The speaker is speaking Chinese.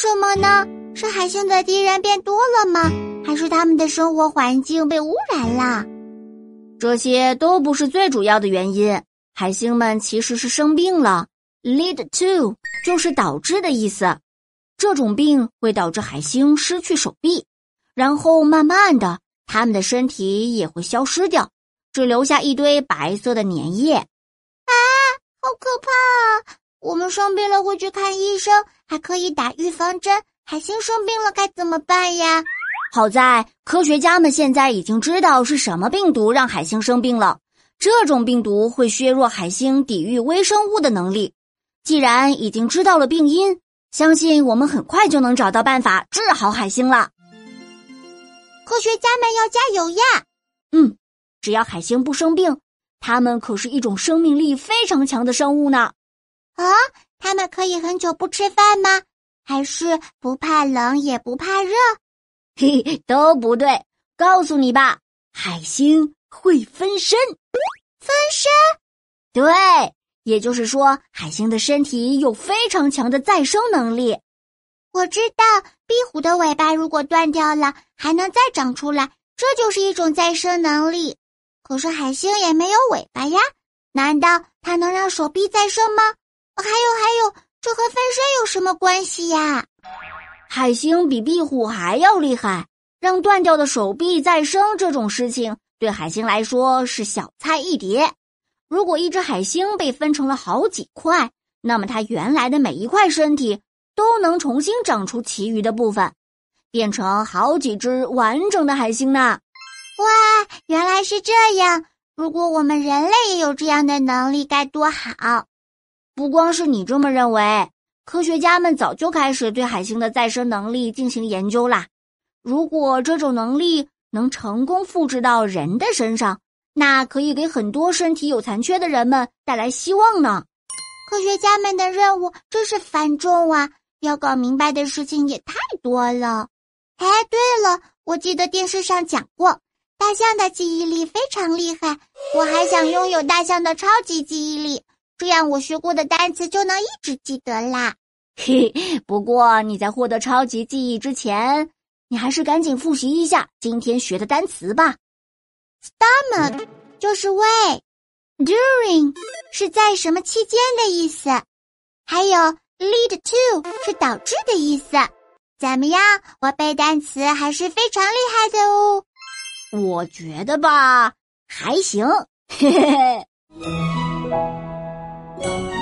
什么呢？是海星的敌人变多了吗？还是他们的生活环境被污染了？这些都不是最主要的原因。海星们其实是生病了，lead to 就是导致的意思。这种病会导致海星失去手臂，然后慢慢的，他们的身体也会消失掉，只留下一堆白色的粘液。啊，好可怕啊！我们生病了会去看医生，还可以打预防针。海星生病了该怎么办呀？好在科学家们现在已经知道是什么病毒让海星生病了。这种病毒会削弱海星抵御微生物的能力。既然已经知道了病因，相信我们很快就能找到办法治好海星了。科学家们要加油呀！嗯，只要海星不生病，它们可是一种生命力非常强的生物呢。啊，它们可以很久不吃饭吗？还是不怕冷也不怕热？嘿嘿，都不对。告诉你吧，海星。会分身，分身，对，也就是说，海星的身体有非常强的再生能力。我知道，壁虎的尾巴如果断掉了，还能再长出来，这就是一种再生能力。可是海星也没有尾巴呀，难道它能让手臂再生吗？还有还有，这和分身有什么关系呀？海星比壁虎还要厉害，让断掉的手臂再生这种事情。对海星来说是小菜一碟。如果一只海星被分成了好几块，那么它原来的每一块身体都能重新长出其余的部分，变成好几只完整的海星呢。哇，原来是这样！如果我们人类也有这样的能力，该多好！不光是你这么认为，科学家们早就开始对海星的再生能力进行研究啦。如果这种能力，能成功复制到人的身上，那可以给很多身体有残缺的人们带来希望呢。科学家们的任务真是繁重啊，要搞明白的事情也太多了。哎，对了，我记得电视上讲过，大象的记忆力非常厉害，我还想拥有大象的超级记忆力，这样我学过的单词就能一直记得啦。嘿，不过你在获得超级记忆之前。你还是赶紧复习一下今天学的单词吧。Stomach 就是胃，during 是在什么期间的意思，还有 lead to 是导致的意思。怎么样，我背单词还是非常厉害的哦。我觉得吧，还行。嘿嘿嘿。Thank you.